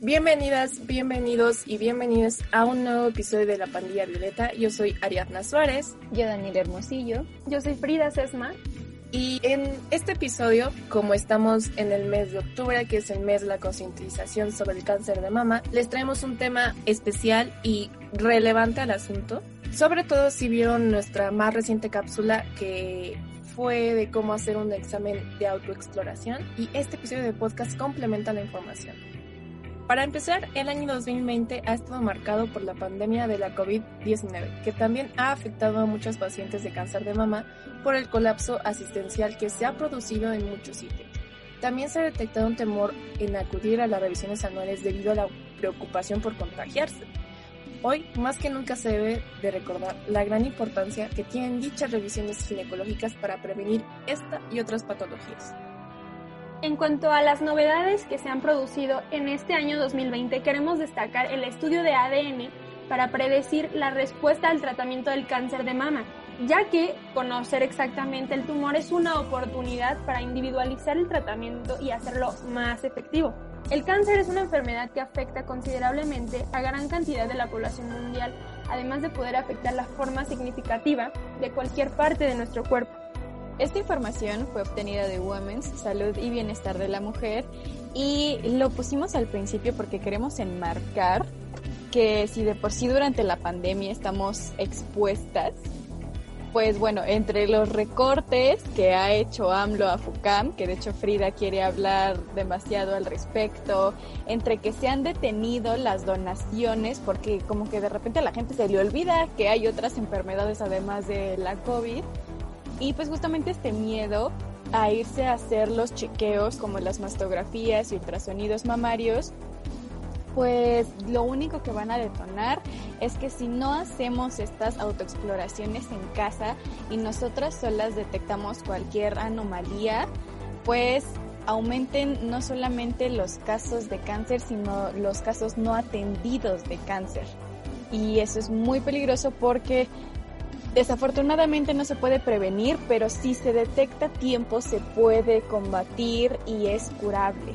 Bienvenidas, bienvenidos y bienvenidos a un nuevo episodio de La Pandilla Violeta. Yo soy Ariadna Suárez. Yo Daniel Hermosillo. Yo soy Frida Sesma. Y en este episodio, como estamos en el mes de octubre, que es el mes de la concientización sobre el cáncer de mama, les traemos un tema especial y relevante al asunto. Sobre todo si vieron nuestra más reciente cápsula que fue de cómo hacer un examen de autoexploración y este episodio de podcast complementa la información. Para empezar, el año 2020 ha estado marcado por la pandemia de la COVID-19, que también ha afectado a muchos pacientes de cáncer de mama por el colapso asistencial que se ha producido en muchos sitios. También se ha detectado un temor en acudir a las revisiones anuales debido a la preocupación por contagiarse. Hoy, más que nunca se debe de recordar la gran importancia que tienen dichas revisiones ginecológicas para prevenir esta y otras patologías. En cuanto a las novedades que se han producido en este año 2020, queremos destacar el estudio de ADN para predecir la respuesta al tratamiento del cáncer de mama, ya que conocer exactamente el tumor es una oportunidad para individualizar el tratamiento y hacerlo más efectivo. El cáncer es una enfermedad que afecta considerablemente a gran cantidad de la población mundial, además de poder afectar la forma significativa de cualquier parte de nuestro cuerpo. Esta información fue obtenida de Women's Salud y Bienestar de la Mujer y lo pusimos al principio porque queremos enmarcar que si de por sí durante la pandemia estamos expuestas, pues bueno, entre los recortes que ha hecho AMLO a FUCAM, que de hecho Frida quiere hablar demasiado al respecto, entre que se han detenido las donaciones, porque como que de repente a la gente se le olvida que hay otras enfermedades además de la COVID, y pues justamente este miedo a irse a hacer los chequeos como las mastografías y ultrasonidos mamarios, pues lo único que van a detonar es que si no hacemos estas autoexploraciones en casa y nosotras solas detectamos cualquier anomalía, pues aumenten no solamente los casos de cáncer, sino los casos no atendidos de cáncer. Y eso es muy peligroso porque Desafortunadamente no se puede prevenir, pero si se detecta tiempo se puede combatir y es curable.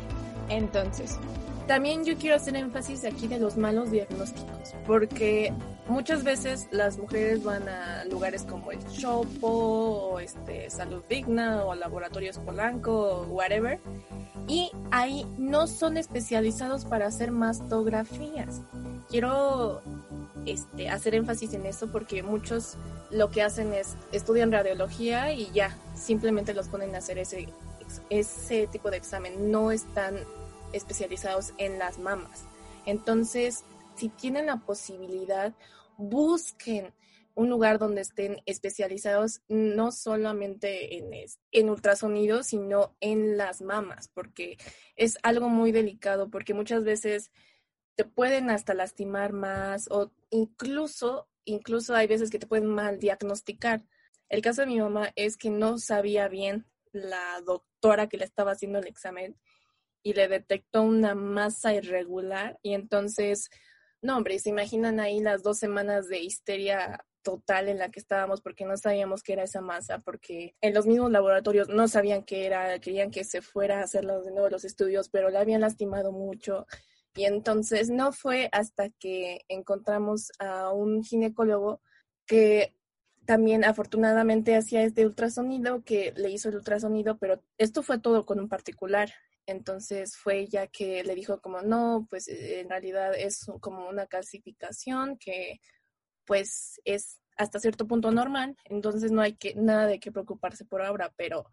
Entonces, también yo quiero hacer énfasis aquí de los malos diagnósticos, porque muchas veces las mujeres van a lugares como el Chopo, o este, Salud Digna, o Laboratorios Polanco, whatever, y ahí no son especializados para hacer mastografías. Quiero este, hacer énfasis en eso porque muchos lo que hacen es estudian radiología y ya, simplemente los ponen a hacer ese, ese tipo de examen. No están especializados en las mamas. Entonces, si tienen la posibilidad, busquen un lugar donde estén especializados no solamente en, en ultrasonido, sino en las mamas, porque es algo muy delicado, porque muchas veces te pueden hasta lastimar más o incluso, incluso hay veces que te pueden mal diagnosticar. El caso de mi mamá es que no sabía bien la doctora que le estaba haciendo el examen y le detectó una masa irregular y entonces, no hombre, se imaginan ahí las dos semanas de histeria total en la que estábamos porque no sabíamos qué era esa masa, porque en los mismos laboratorios no sabían qué era, querían que se fuera a hacer de nuevo los estudios, pero le habían lastimado mucho y entonces no fue hasta que encontramos a un ginecólogo que también afortunadamente hacía este ultrasonido, que le hizo el ultrasonido, pero esto fue todo con un particular. Entonces fue ella que le dijo como no, pues eh, en realidad es como una calcificación que pues es hasta cierto punto normal, entonces no hay que nada de qué preocuparse por ahora, pero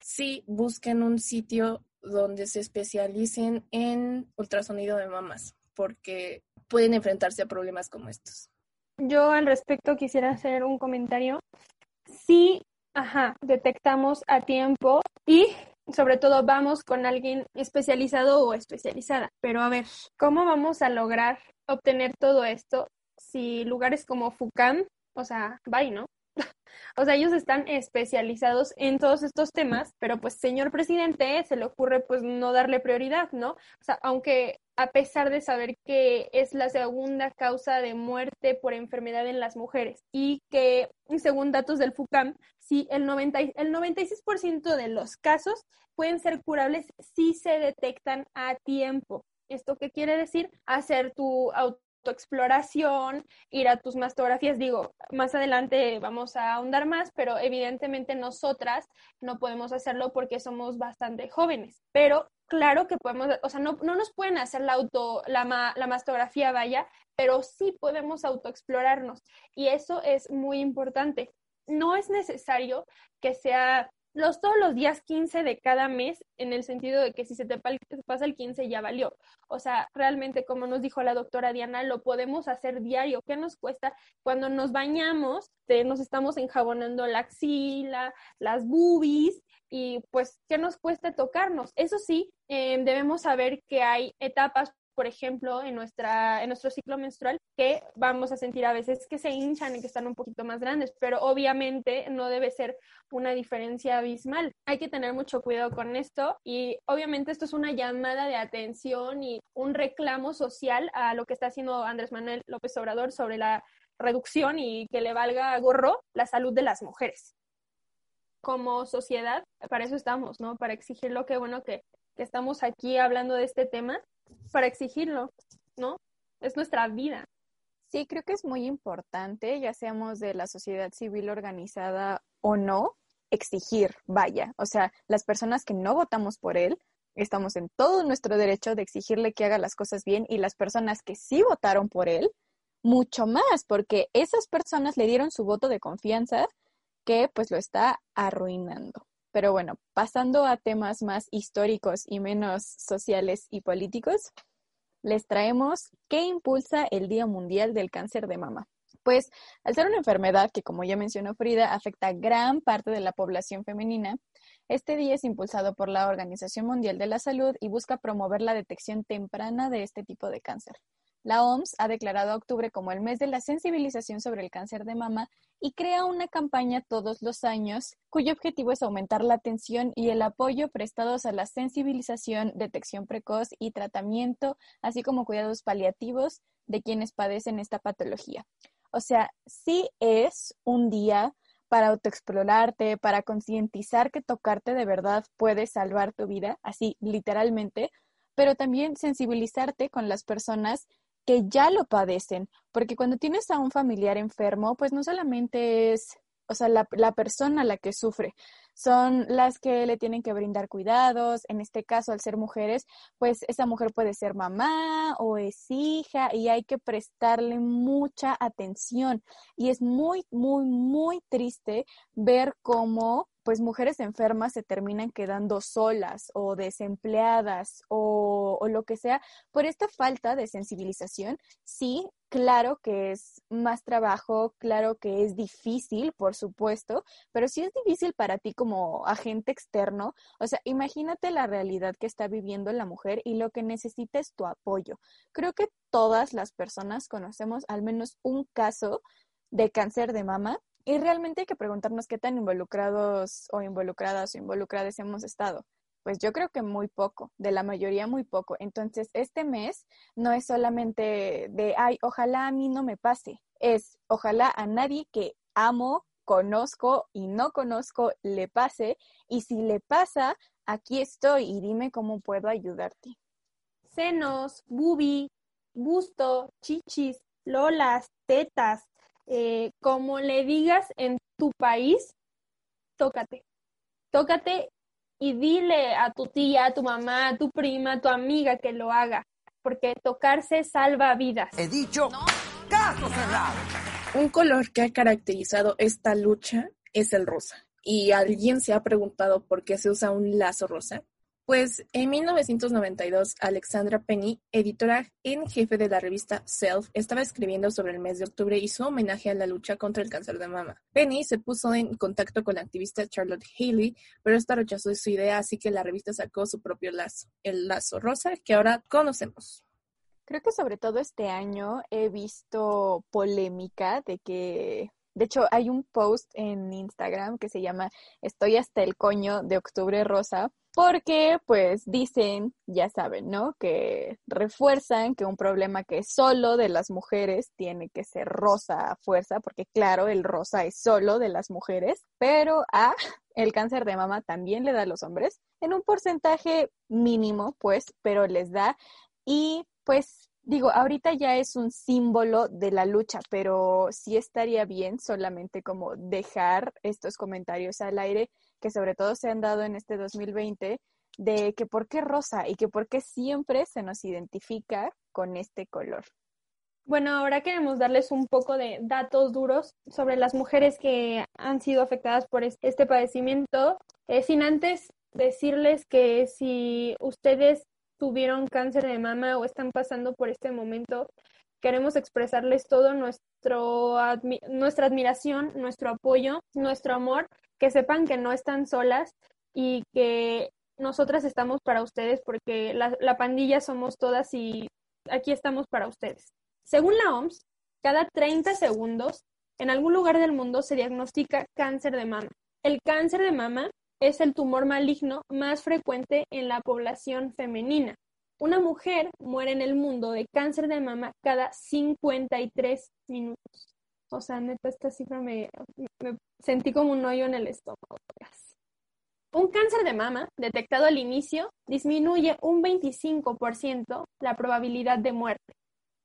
sí busquen un sitio donde se especialicen en ultrasonido de mamas, porque pueden enfrentarse a problemas como estos. yo al respecto quisiera hacer un comentario. Sí, ajá, detectamos a tiempo y sobre todo vamos con alguien especializado o especializada. Pero a ver, ¿cómo vamos a lograr obtener todo esto si lugares como FUCAM, o sea, bye, ¿no? O sea, ellos están especializados en todos estos temas, pero pues señor presidente se le ocurre pues no darle prioridad, ¿no? O sea, aunque a pesar de saber que es la segunda causa de muerte por enfermedad en las mujeres y que según datos del FUCAM, sí, el, 90, el 96% de los casos pueden ser curables si se detectan a tiempo. ¿Esto qué quiere decir? Hacer tu exploración, ir a tus mastografías. Digo, más adelante vamos a ahondar más, pero evidentemente nosotras no podemos hacerlo porque somos bastante jóvenes. Pero claro que podemos, o sea, no, no nos pueden hacer la auto, la, la mastografía, vaya, pero sí podemos autoexplorarnos. Y eso es muy importante. No es necesario que sea los todos los días 15 de cada mes, en el sentido de que si se te pasa el 15 ya valió. O sea, realmente, como nos dijo la doctora Diana, lo podemos hacer diario. ¿Qué nos cuesta? Cuando nos bañamos, nos estamos enjabonando la axila, las boobies, y pues, ¿qué nos cuesta tocarnos? Eso sí, eh, debemos saber que hay etapas por ejemplo, en, nuestra, en nuestro ciclo menstrual, que vamos a sentir a veces que se hinchan y que están un poquito más grandes, pero obviamente no debe ser una diferencia abismal. Hay que tener mucho cuidado con esto y obviamente esto es una llamada de atención y un reclamo social a lo que está haciendo Andrés Manuel López Obrador sobre la reducción y que le valga gorro la salud de las mujeres. Como sociedad, para eso estamos, ¿no? Para exigir lo que bueno que, que estamos aquí hablando de este tema para exigirlo, ¿no? Es nuestra vida. Sí, creo que es muy importante, ya seamos de la sociedad civil organizada o no, exigir, vaya. O sea, las personas que no votamos por él, estamos en todo nuestro derecho de exigirle que haga las cosas bien y las personas que sí votaron por él, mucho más, porque esas personas le dieron su voto de confianza que pues lo está arruinando. Pero bueno, pasando a temas más históricos y menos sociales y políticos, les traemos qué impulsa el Día Mundial del Cáncer de Mama. Pues al ser una enfermedad que, como ya mencionó Frida, afecta a gran parte de la población femenina, este día es impulsado por la Organización Mundial de la Salud y busca promover la detección temprana de este tipo de cáncer. La OMS ha declarado octubre como el mes de la sensibilización sobre el cáncer de mama y crea una campaña todos los años cuyo objetivo es aumentar la atención y el apoyo prestados a la sensibilización, detección precoz y tratamiento, así como cuidados paliativos de quienes padecen esta patología. O sea, sí es un día para autoexplorarte, para concientizar que tocarte de verdad puede salvar tu vida, así literalmente, pero también sensibilizarte con las personas que ya lo padecen, porque cuando tienes a un familiar enfermo, pues no solamente es, o sea, la, la, persona la que sufre, son las que le tienen que brindar cuidados, en este caso, al ser mujeres, pues esa mujer puede ser mamá o es hija y hay que prestarle mucha atención. Y es muy, muy, muy triste ver cómo pues mujeres enfermas se terminan quedando solas o desempleadas o, o, lo que sea por esta falta de sensibilización. Sí, claro que es más trabajo, claro que es difícil, por supuesto, pero si es difícil para ti como agente externo, o sea, imagínate la realidad que está viviendo la mujer y lo que necesita es tu apoyo. Creo que todas las personas conocemos al menos un caso de cáncer de mama y realmente hay que preguntarnos qué tan involucrados o involucradas o involucradas hemos estado. Pues yo creo que muy poco, de la mayoría muy poco. Entonces, este mes no es solamente de, ay, ojalá a mí no me pase, es ojalá a nadie que amo, conozco y no conozco le pase. Y si le pasa, aquí estoy y dime cómo puedo ayudarte. Senos, bubi, busto, chichis, lolas, tetas, eh, como le digas en tu país, tócate. Tócate y dile a tu tía, a tu mamá, a tu prima, a tu amiga que lo haga, porque tocarse salva vidas. He dicho, caso cerrado. Un color que ha caracterizado esta lucha es el rosa. ¿Y alguien se ha preguntado por qué se usa un lazo rosa? Pues en 1992, Alexandra Penny, editora en jefe de la revista Self, estaba escribiendo sobre el mes de octubre y su homenaje a la lucha contra el cáncer de mama. Penny se puso en contacto con la activista Charlotte Haley, pero esta rechazó su idea, así que la revista sacó su propio lazo, el lazo rosa, que ahora conocemos. Creo que sobre todo este año he visto polémica de que de hecho, hay un post en Instagram que se llama Estoy hasta el coño de Octubre Rosa, porque pues dicen, ya saben, ¿no? Que refuerzan que un problema que es solo de las mujeres tiene que ser rosa a fuerza, porque claro, el rosa es solo de las mujeres, pero a el cáncer de mama también le da a los hombres, en un porcentaje mínimo, pues, pero les da. Y pues digo, ahorita ya es un símbolo de la lucha, pero sí estaría bien solamente como dejar estos comentarios al aire que sobre todo se han dado en este 2020 de que por qué rosa y que por qué siempre se nos identifica con este color. Bueno, ahora queremos darles un poco de datos duros sobre las mujeres que han sido afectadas por este padecimiento, eh, sin antes decirles que si ustedes tuvieron cáncer de mama o están pasando por este momento, queremos expresarles todo nuestro nuestra admiración, nuestro apoyo, nuestro amor que sepan que no están solas y que nosotras estamos para ustedes porque la, la pandilla somos todas y aquí estamos para ustedes. Según la OMS, cada 30 segundos en algún lugar del mundo se diagnostica cáncer de mama. El cáncer de mama es el tumor maligno más frecuente en la población femenina. Una mujer muere en el mundo de cáncer de mama cada 53 minutos. O sea, neta, esta cifra me, sentí como un hoyo en el estómago. Un cáncer de mama detectado al inicio disminuye un 25% la probabilidad de muerte.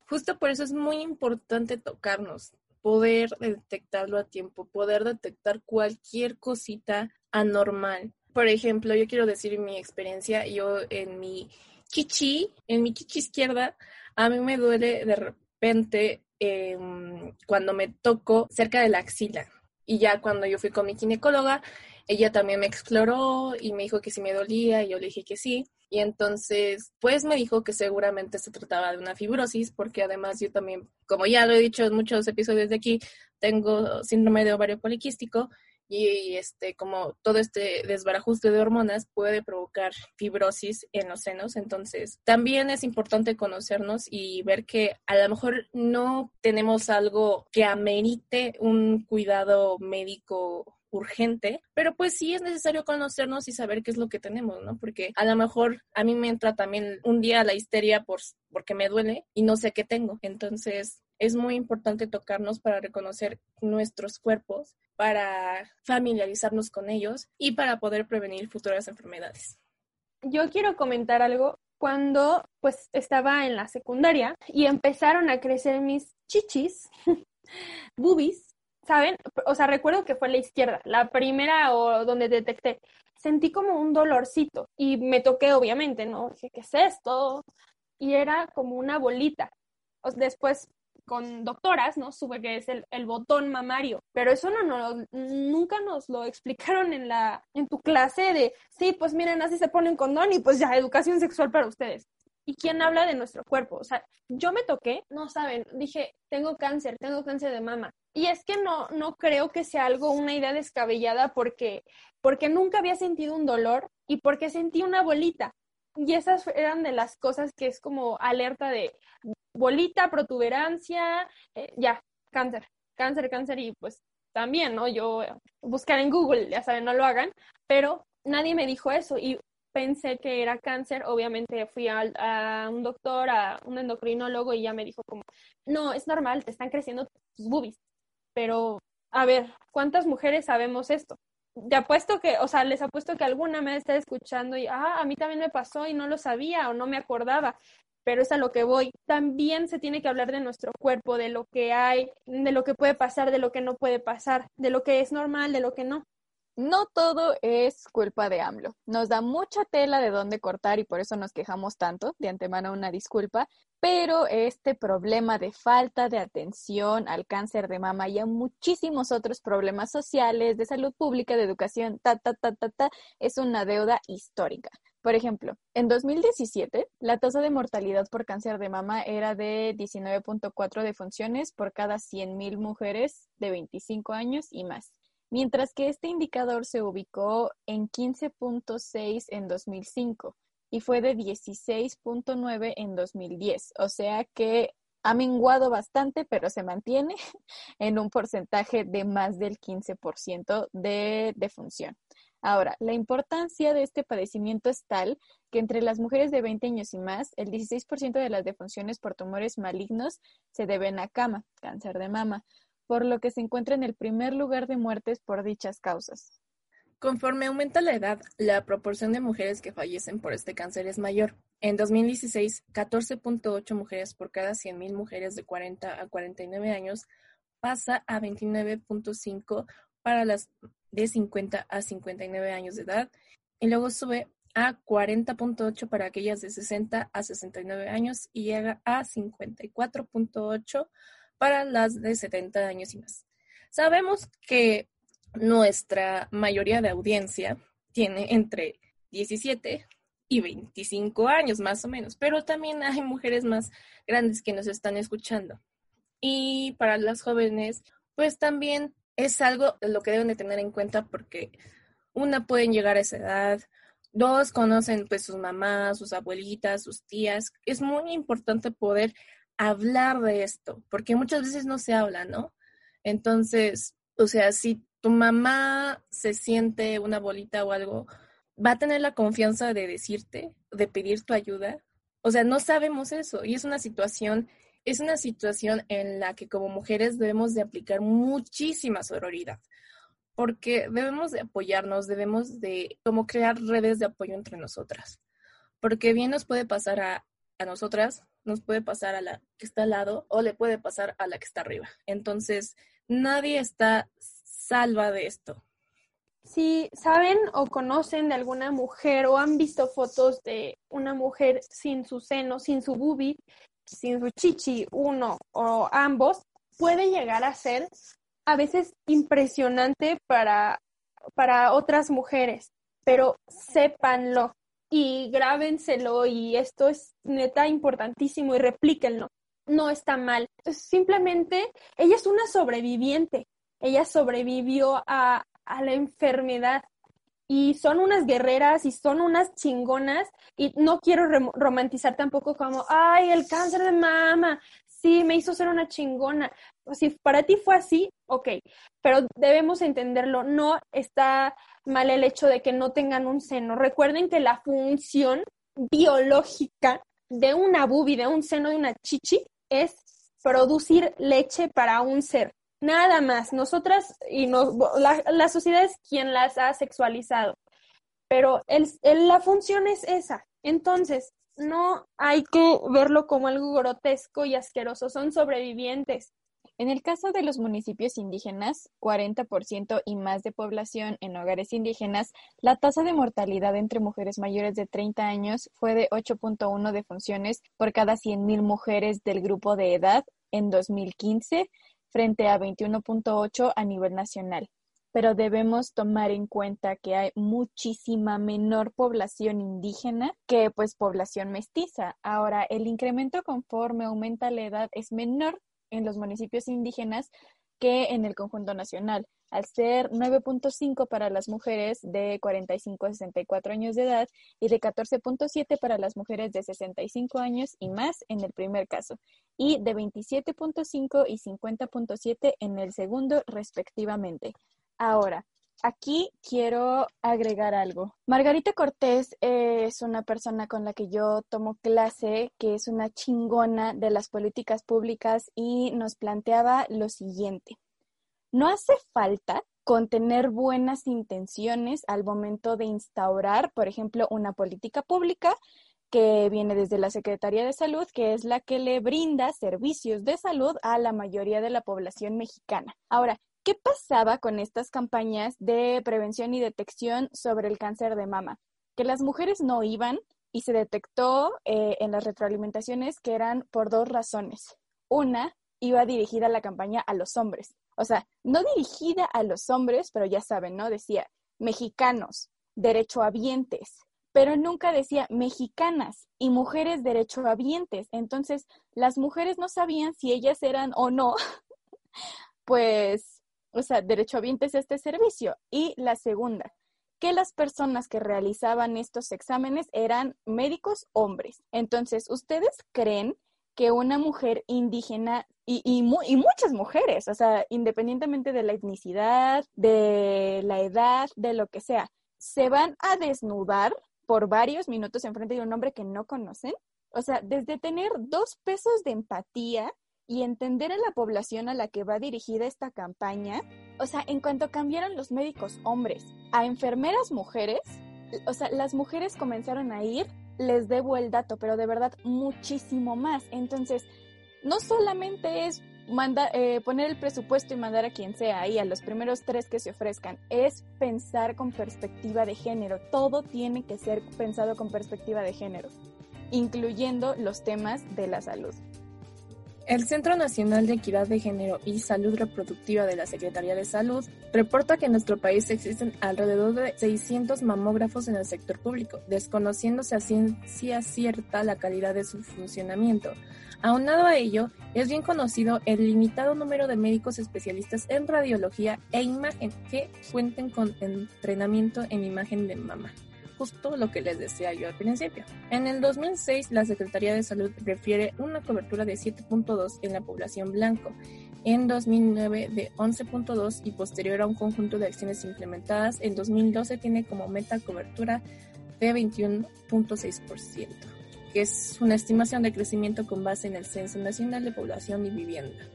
Justo por eso es muy importante tocarnos, poder detectarlo a tiempo, poder detectar cualquier cosita anormal. Por ejemplo, yo quiero decir mi experiencia, yo en mi chichi, en mi chichi izquierda, a mí me duele de repente Em, cuando me tocó cerca de la axila. Y ya cuando yo fui con mi ginecóloga, ella también me exploró y me dijo que si me dolía y yo le dije que sí. Y entonces, pues me dijo que seguramente se trataba de una fibrosis, porque además yo también, como ya lo he dicho en muchos episodios de aquí, tengo síndrome de ovario poliquístico y este como todo este desbarajuste de hormonas puede provocar fibrosis en los senos, entonces también es importante conocernos y ver que a lo mejor no tenemos algo que amerite un cuidado médico urgente, pero pues sí es necesario conocernos y saber qué es lo que tenemos, ¿no? Porque a lo mejor a mí me entra también un día la histeria por, porque me duele y no sé qué tengo. Entonces, es muy importante tocarnos para reconocer nuestros cuerpos, para familiarizarnos con ellos y para poder prevenir futuras enfermedades. Yo quiero comentar algo. Cuando pues estaba en la secundaria y empezaron a crecer mis chichis, boobies, ¿saben? O sea, recuerdo que fue la izquierda, la primera o donde detecté. Sentí como un dolorcito y me toqué, obviamente, ¿no? Dije, ¿qué es esto? Y era como una bolita. Después con doctoras, ¿no? Sube que es el, el, botón mamario, pero eso no, no, nunca nos lo explicaron en la, en tu clase de, sí, pues miren, así se ponen condón y pues ya, educación sexual para ustedes. ¿Y quién habla de nuestro cuerpo? O sea, yo me toqué, no saben, dije, tengo cáncer, tengo cáncer de mama. Y es que no, no creo que sea algo, una idea descabellada porque, porque nunca había sentido un dolor y porque sentí una bolita. Y esas eran de las cosas que es como alerta de bolita, protuberancia, eh, ya, cáncer, cáncer, cáncer y pues también, ¿no? Yo buscar en Google, ya saben, no lo hagan, pero nadie me dijo eso y pensé que era cáncer, obviamente fui a, un doctor, a un endocrinólogo y ya me dijo como, no, es normal, te están creciendo tus boobies, pero a ver, ¿cuántas mujeres sabemos esto? te apuesto que, o sea, les apuesto que alguna me está escuchando y, ah, a mí también me pasó y no lo sabía o no me acordaba, pero es a lo que voy. También se tiene que hablar de nuestro cuerpo, de lo que hay, de lo que puede pasar, de lo que no puede pasar, de lo que es normal, de lo que no. No todo es culpa de AMLO. Nos da mucha tela de dónde cortar y por eso nos quejamos tanto. De antemano una disculpa, pero este problema de falta de atención al cáncer de mama y a muchísimos otros problemas sociales, de salud pública, de educación, ta, ta, ta, ta, ta, es una deuda histórica. Por ejemplo, en 2017, la tasa de mortalidad por cáncer de mama era de 19.4 defunciones por cada 100.000 mujeres de 25 años y más, mientras que este indicador se ubicó en 15.6 en 2005 y fue de 16.9 en 2010, o sea que ha menguado bastante, pero se mantiene en un porcentaje de más del 15% de defunción. Ahora, la importancia de este padecimiento es tal que entre las mujeres de 20 años y más, el 16% de las defunciones por tumores malignos se deben a cama, cáncer de mama, por lo que se encuentra en el primer lugar de muertes por dichas causas. Conforme aumenta la edad, la proporción de mujeres que fallecen por este cáncer es mayor. En 2016, 14.8 mujeres por cada 100.000 mujeres de 40 a 49 años pasa a 29.5 para las de 50 a 59 años de edad y luego sube a 40.8 para aquellas de 60 a 69 años y llega a 54.8 para las de 70 años y más. Sabemos que nuestra mayoría de audiencia tiene entre 17 y 25 años más o menos, pero también hay mujeres más grandes que nos están escuchando. Y para las jóvenes, pues también es algo lo que deben de tener en cuenta porque una pueden llegar a esa edad, dos conocen pues sus mamás, sus abuelitas, sus tías. Es muy importante poder hablar de esto porque muchas veces no se habla, ¿no? Entonces, o sea, si tu mamá se siente una bolita o algo, va a tener la confianza de decirte, de pedir tu ayuda. O sea, no sabemos eso y es una situación es una situación en la que como mujeres debemos de aplicar muchísima sororidad, porque debemos de apoyarnos, debemos de como crear redes de apoyo entre nosotras, porque bien nos puede pasar a, a nosotras, nos puede pasar a la que está al lado o le puede pasar a la que está arriba. Entonces, nadie está salva de esto. Si saben o conocen de alguna mujer o han visto fotos de una mujer sin su seno, sin su boobie, sin su chichi, uno o ambos, puede llegar a ser a veces impresionante para, para otras mujeres, pero sépanlo y grábenselo y esto es neta importantísimo y replíquenlo. No está mal. Simplemente ella es una sobreviviente. Ella sobrevivió a, a la enfermedad y son unas guerreras y son unas chingonas y no quiero romantizar tampoco como, ay, el cáncer de mama, sí, me hizo ser una chingona. Si para ti fue así, ok, pero debemos entenderlo, no está mal el hecho de que no tengan un seno. Recuerden que la función biológica de una bubi, de un seno, de una chichi, es producir leche para un ser. Nada más. Nosotras y la, sociedad es quien las ha sexualizado. Pero el, la función es esa. Entonces, no hay que verlo como algo grotesco y asqueroso. Son sobrevivientes. En el caso de los municipios indígenas, 40% y más de población en hogares indígenas, la tasa de mortalidad entre mujeres mayores de 30 años fue de 8.1 defunciones por cada 100.000 mujeres del grupo de edad en 2015 frente a 21.8 a nivel nacional. Pero debemos tomar en cuenta que hay muchísima menor población indígena que pues población mestiza. Ahora, el incremento conforme aumenta la edad es menor en los municipios indígenas que en el conjunto nacional, al ser 9.5 para las mujeres de 45 a 64 años de edad y de 14.7 para las mujeres de 65 años y más en el primer caso, y de 27.5 y 50.7 en el segundo respectivamente. Ahora, aquí quiero agregar algo. Margarita Cortés es una persona con la que yo tomo clase, que es una chingona de las políticas públicas y nos planteaba lo siguiente. No hace falta con tener buenas intenciones al momento de instaurar, por ejemplo, una política pública que viene desde la Secretaría de Salud, que es la que le brinda servicios de salud a la mayoría de la población mexicana. Ahora, ¿Qué pasaba con estas campañas de prevención y detección sobre el cáncer de mama? Que las mujeres no iban y se detectó eh, en las retroalimentaciones que eran por dos razones. Una, iba dirigida la campaña a los hombres. O sea, no dirigida a los hombres, pero ya saben, ¿no? Decía, mexicanos, derechohabientes, pero nunca decía mexicanas y mujeres derechohabientes. Entonces, las mujeres no sabían si ellas eran o no, pues, o sea, derechohabientes de este servicio. Y la segunda, que las personas que realizaban estos exámenes eran médicos hombres. Entonces, ¿ustedes creen que una mujer indígena y, y, y, muchas mujeres, o sea, independientemente de la etnicidad, de la edad, de lo que sea, se van a desnudar por varios minutos en frente de un hombre que no conocen? O sea, desde tener dos pesos de empatía y entender a la población a la que va dirigida esta campaña, o sea, en cuanto cambiaron los médicos hombres a enfermeras mujeres, o sea, las mujeres comenzaron a ir, les debo el dato, pero de verdad muchísimo más. Entonces, no solamente es eh, poner el presupuesto y mandar a quien sea ahí, a los primeros tres que se ofrezcan, es pensar con perspectiva de género. Todo tiene que ser pensado con perspectiva de género, incluyendo los temas de la salud. El Centro Nacional de Equidad de Género y Salud Reproductiva de la Secretaría de Salud reporta que en nuestro país existen alrededor de 600 mamógrafos en el sector público, desconociéndose a ciencia cierta la calidad de su funcionamiento. Aunado a ello, es bien conocido el limitado número de médicos especialistas en radiología e imagen que cuenten con entrenamiento en imagen de mama justo lo que les decía yo al principio. En el 2006, la Secretaría de Salud refiere una cobertura de 7.2 en la población blanco, en 2009 de 11.2 y posterior a un conjunto de acciones implementadas, en 2012 tiene como meta cobertura de 21.6%, que es una estimación de crecimiento con base en el Censo Nacional de Población y Vivienda.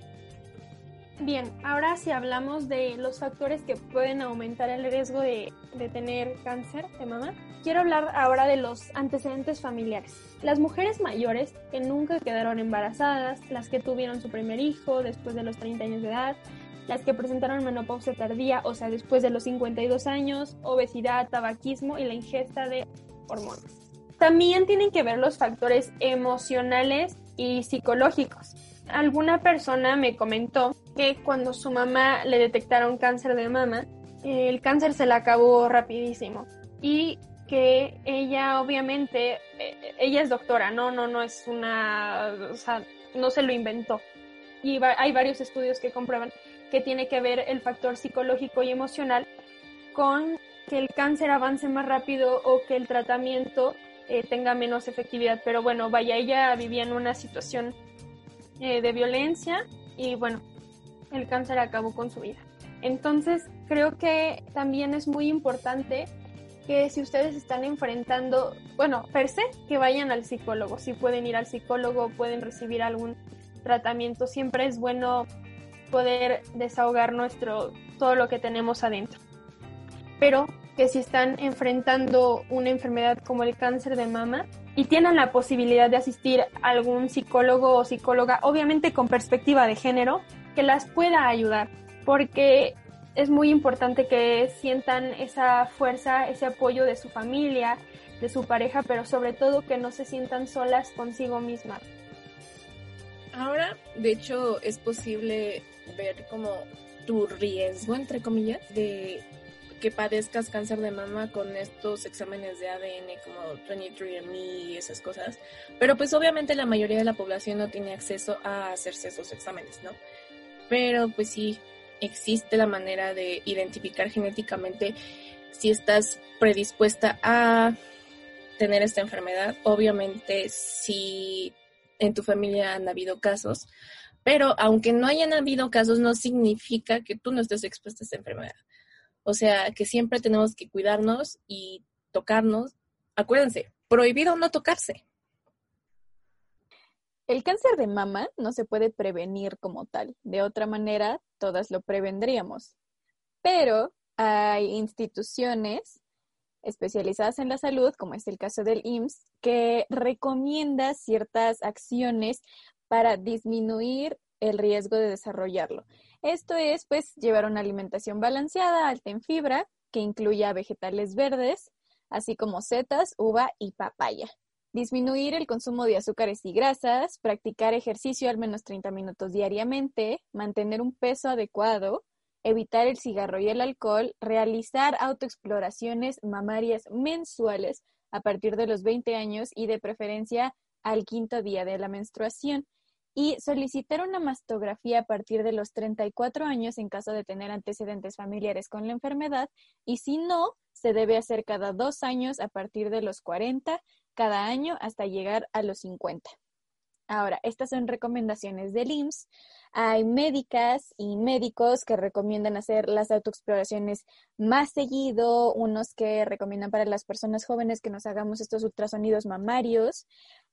Bien, ahora si hablamos de los factores que pueden aumentar el riesgo de, de, tener cáncer de mama, quiero hablar ahora de los antecedentes familiares. Las mujeres mayores que nunca quedaron embarazadas, las que tuvieron su primer hijo después de los 30 años de edad, las que presentaron menopausia tardía, o sea, después de los 52 años, obesidad, tabaquismo y la ingesta de hormonas. También tienen que ver los factores emocionales y psicológicos alguna persona me comentó que cuando su mamá le detectaron cáncer de mama, el cáncer se le acabó rapidísimo y que ella obviamente, eh, ella es doctora, no, no, no es una, o sea, no se lo inventó. Y hay varios estudios que comprueban que tiene que ver el factor psicológico y emocional con que el cáncer avance más rápido o que el tratamiento eh, tenga menos efectividad. Pero bueno, vaya, ella vivía en una situación eh, de violencia y bueno, el cáncer acabó con su vida. Entonces, creo que también es muy importante que si ustedes están enfrentando, bueno, per se, que vayan al psicólogo. Si pueden ir al psicólogo, pueden recibir algún tratamiento. Siempre es bueno poder desahogar nuestro todo lo que tenemos adentro. Pero que si están enfrentando una enfermedad como el cáncer de mama, y tienen la posibilidad de asistir a algún psicólogo o psicóloga, obviamente con perspectiva de género, que las pueda ayudar, porque es muy importante que sientan esa fuerza, ese apoyo de su familia, de su pareja, pero sobre todo que no se sientan solas consigo mismas. Ahora, de hecho, es posible ver como tu riesgo, entre comillas, de que padezcas cáncer de mama con estos exámenes de ADN como 23andMe y esas cosas. Pero pues obviamente la mayoría de la población no tiene acceso a hacerse esos exámenes, ¿no? Pero pues sí, existe la manera de identificar genéticamente si estás predispuesta a tener esta enfermedad. Obviamente si en tu familia han habido casos, pero aunque no hayan habido casos, no significa que tú no estés expuesta a esta enfermedad. O sea, que siempre tenemos que cuidarnos y tocarnos. Acuérdense, prohibido no tocarse. El cáncer de mama no se puede prevenir como tal. De otra manera, todas lo prevendríamos. Pero hay instituciones especializadas en la salud, como es el caso del IMSS, que recomienda ciertas acciones para disminuir el riesgo de desarrollarlo. Esto es, pues, llevar una alimentación balanceada, alta en fibra, que incluya vegetales verdes, así como setas, uva y papaya. Disminuir el consumo de azúcares y grasas, practicar ejercicio al menos 30 minutos diariamente, mantener un peso adecuado, evitar el cigarro y el alcohol, realizar autoexploraciones mamarias mensuales a partir de los 20 años y de preferencia al quinto día de la menstruación y solicitar una mastografía a partir de los 34 años en caso de tener antecedentes familiares con la enfermedad y si no, se debe hacer cada dos años a partir de los 40, cada año hasta llegar a los 50. Ahora, estas son recomendaciones del IMSS. Hay médicas y médicos que recomiendan hacer las autoexploraciones más seguido, unos que recomiendan para las personas jóvenes que nos hagamos estos ultrasonidos mamarios.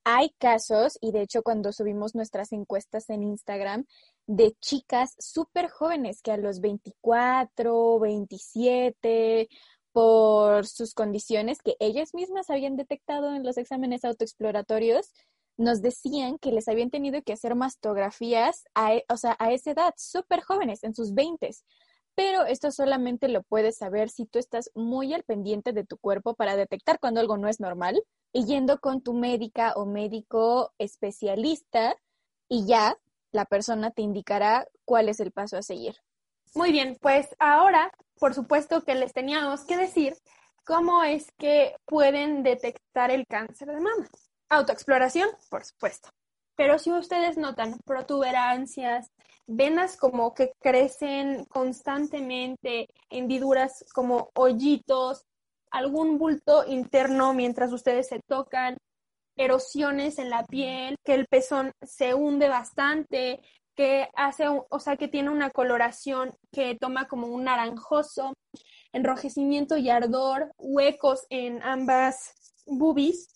Hay casos, y de hecho cuando subimos nuestras encuestas en Instagram, de chicas súper jóvenes que a los 24, 27, por sus condiciones que ellas mismas habían detectado en los exámenes autoexploratorios, nos decían que les habían tenido que hacer mastografías a, e, o sea, a esa edad, súper jóvenes, en sus 20 pero esto solamente lo puedes saber si tú estás muy al pendiente de tu cuerpo para detectar cuando algo no es normal y yendo con tu médica o médico especialista y ya la persona te indicará cuál es el paso a seguir. Muy bien, pues ahora, por supuesto que les teníamos que decir cómo es que pueden detectar el cáncer de mama. Autoexploración, por supuesto. Pero si ustedes notan protuberancias, venas como que crecen constantemente, hendiduras como hoyitos, algún bulto interno mientras ustedes se tocan, erosiones en la piel, que el pezón se hunde bastante, que hace, o sea, que tiene una coloración que toma como un naranjoso, enrojecimiento y ardor, huecos en ambas boobies,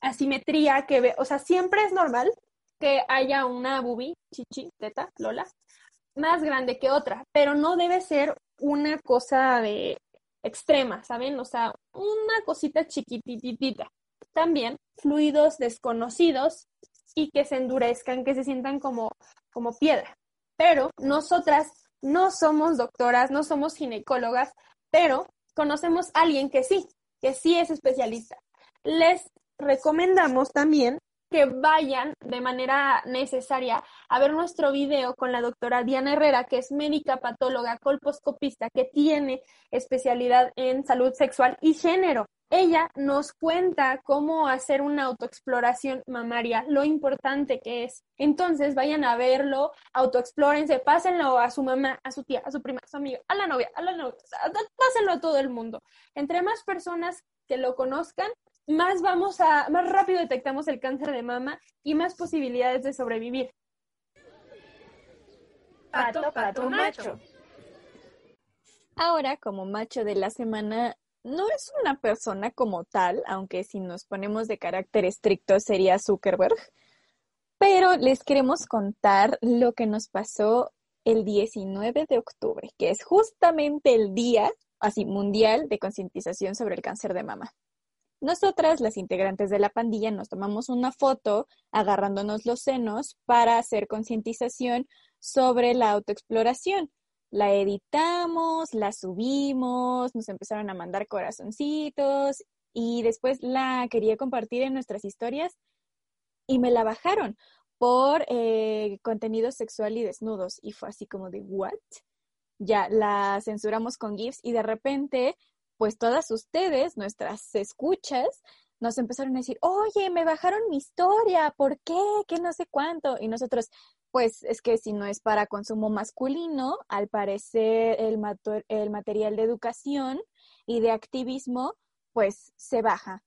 asimetría que ve, o sea, siempre es normal que haya una boobie, chichi, teta, lola, más grande que otra, pero no debe ser una cosa de extrema, ¿saben? O sea, una cosita chiquititita. También fluidos desconocidos y que se endurezcan, que se sientan como, como piedra. Pero nosotras no somos doctoras, no somos ginecólogas, pero conocemos a alguien que sí, que sí es especialista. Les recomendamos también que vayan de manera necesaria a ver nuestro video con la doctora Diana Herrera, que es médica patóloga colposcopista, que tiene especialidad en salud sexual y género. Ella nos cuenta cómo hacer una autoexploración mamaria, lo importante que es. Entonces, vayan a verlo, autoexplórense, pásenlo a su mamá, a su tía, a su prima, a su amiga, a la novia, a la novia, pásenlo a todo el mundo. Entre más personas que lo conozcan, más vamos a, más rápido detectamos el cáncer de mama y más posibilidades de sobrevivir. Pato, pato, macho. Ahora, como macho de la semana, no es una persona como tal, aunque si nos ponemos de carácter estricto sería Zuckerberg, pero les queremos contar lo que nos pasó el 19 de octubre, que es justamente el día así mundial de concientización sobre el cáncer de mama. Nosotras, las integrantes de la pandilla, nos tomamos una foto agarrándonos los senos para hacer concientización sobre la autoexploración. La editamos, la subimos, nos empezaron a mandar corazoncitos y después la quería compartir en nuestras historias y me la bajaron por eh, contenido sexual y desnudos. Y fue así como de, ¿what? Ya la censuramos con GIFs y de repente pues todas ustedes, nuestras escuchas, nos empezaron a decir, oye, me bajaron mi historia, ¿por qué? ¿Qué no sé cuánto? Y nosotros, pues es que si no es para consumo masculino, al parecer el, el material de educación y de activismo, pues se baja.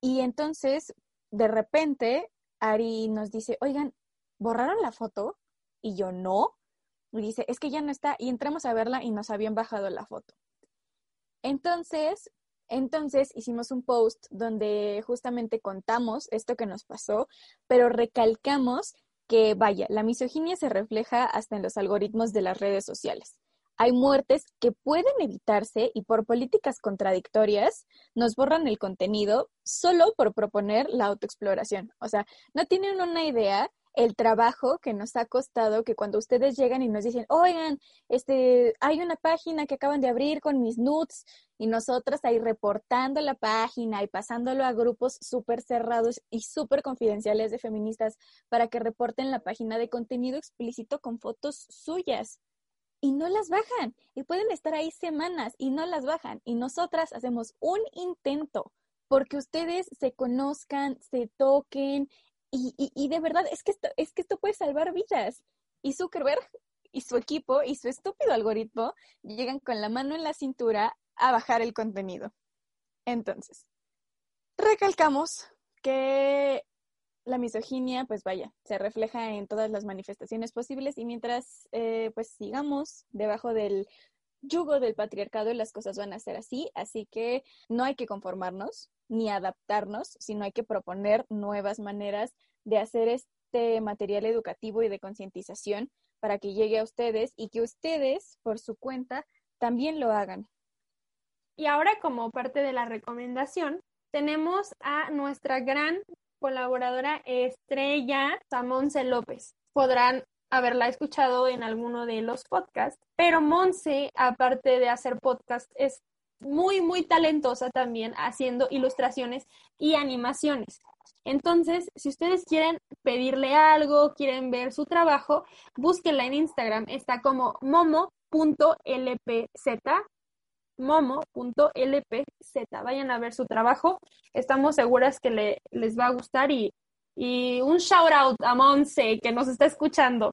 Y entonces, de repente, Ari nos dice, oigan, ¿borraron la foto? Y yo no. Y dice, es que ya no está. Y entramos a verla y nos habían bajado la foto. Entonces, entonces hicimos un post donde justamente contamos esto que nos pasó, pero recalcamos que, vaya, la misoginia se refleja hasta en los algoritmos de las redes sociales. Hay muertes que pueden evitarse y por políticas contradictorias nos borran el contenido solo por proponer la autoexploración. O sea, no tienen una idea el trabajo que nos ha costado que cuando ustedes llegan y nos dicen, oigan, este, hay una página que acaban de abrir con mis nudes y nosotras ahí reportando la página y pasándolo a grupos súper cerrados y súper confidenciales de feministas para que reporten la página de contenido explícito con fotos suyas. Y no las bajan. Y pueden estar ahí semanas y no las bajan. Y nosotras hacemos un intento porque ustedes se conozcan, se toquen y, y, de verdad es que, esto, es que esto puede salvar vidas. Y Zuckerberg y su equipo y su estúpido algoritmo llegan con la mano en la cintura a bajar el contenido. Entonces, recalcamos que la misoginia, pues vaya, se refleja en todas las manifestaciones posibles y mientras eh, pues sigamos debajo del yugo del patriarcado las cosas van a ser así, así que no hay que conformarnos ni adaptarnos, sino hay que proponer nuevas maneras de hacer este material educativo y de concientización para que llegue a ustedes y que ustedes, por su cuenta, también lo hagan. Y ahora, como parte de la recomendación, tenemos a nuestra gran colaboradora estrella, Samonce López. Podrán haberla escuchado en alguno de los podcasts, pero Monse, aparte de hacer podcast, es muy, muy talentosa también haciendo ilustraciones y animaciones. Entonces, si ustedes quieren pedirle algo, quieren ver su trabajo, búsquenla en Instagram. Está como momo.lpz, momo.lpz. Vayan a ver su trabajo. Estamos seguras que le, les va a gustar y, y un shout out a Monse que nos está escuchando.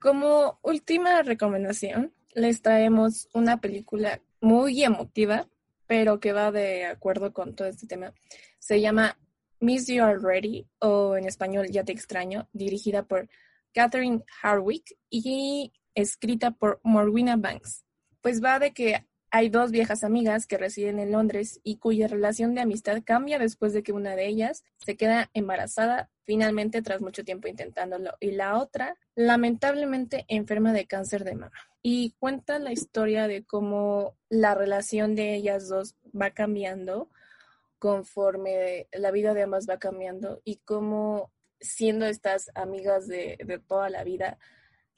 Como última recomendación, les traemos una película muy emotiva, pero que va de acuerdo con todo este tema. Se llama Miss You Already, o en español Ya Te Extraño, dirigida por Catherine Harwick y escrita por Morwina Banks. Pues va de que hay dos viejas amigas que residen en Londres y cuya relación de amistad cambia después de que una de ellas se queda embarazada finalmente tras mucho tiempo intentándolo y la otra lamentablemente enferma de cáncer de mama. Y cuenta la historia de cómo la relación de ellas dos va cambiando conforme la vida de ambas va cambiando y cómo siendo estas amigas de, de toda la vida,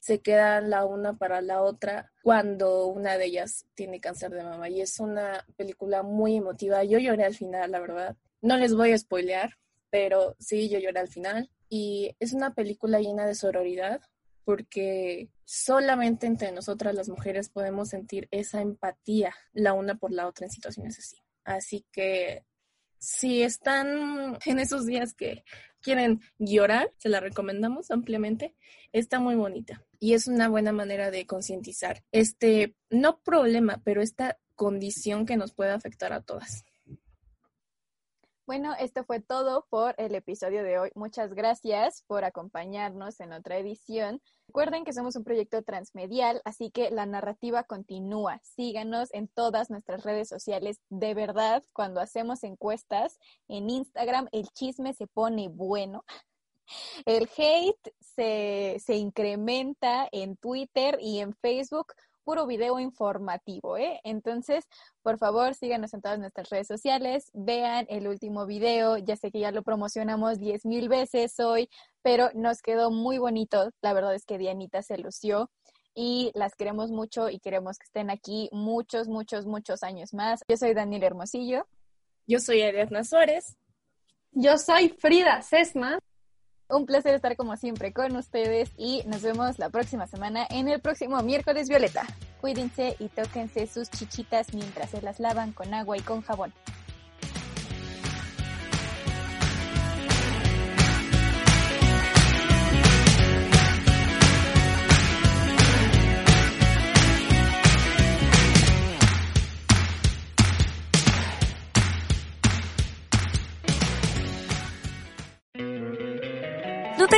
se quedan la una para la otra cuando una de ellas tiene cáncer de mama. Y es una película muy emotiva. Yo lloré al final, la verdad. No les voy a spoilear, pero sí, yo lloré al final. Y es una película llena de sororidad porque solamente entre nosotras las mujeres podemos sentir esa empatía la una por la otra en situaciones así. Así que si están en esos días que quieren llorar, se la recomendamos ampliamente. Está muy bonita y es una buena manera de concientizar este, no problema, pero esta condición que nos puede afectar a todas. Bueno, esto fue todo por el episodio de hoy. Muchas gracias por acompañarnos en otra edición. Recuerden que somos un proyecto transmedial, así que la narrativa continúa. Síganos en todas nuestras redes sociales. De verdad, cuando hacemos encuestas en Instagram, el chisme se pone bueno. El hate se, se incrementa en Twitter y en Facebook puro video informativo, ¿eh? Entonces, por favor, síganos en todas nuestras redes sociales, vean el último video, ya sé que ya lo promocionamos diez mil veces hoy, pero nos quedó muy bonito, la verdad es que Dianita se lució y las queremos mucho y queremos que estén aquí muchos, muchos, muchos años más. Yo soy Daniel Hermosillo. Yo soy Ariadna Suárez. Yo soy Frida Sesma. Un placer estar como siempre con ustedes y nos vemos la próxima semana en el próximo miércoles violeta. Cuídense y tóquense sus chichitas mientras se las lavan con agua y con jabón.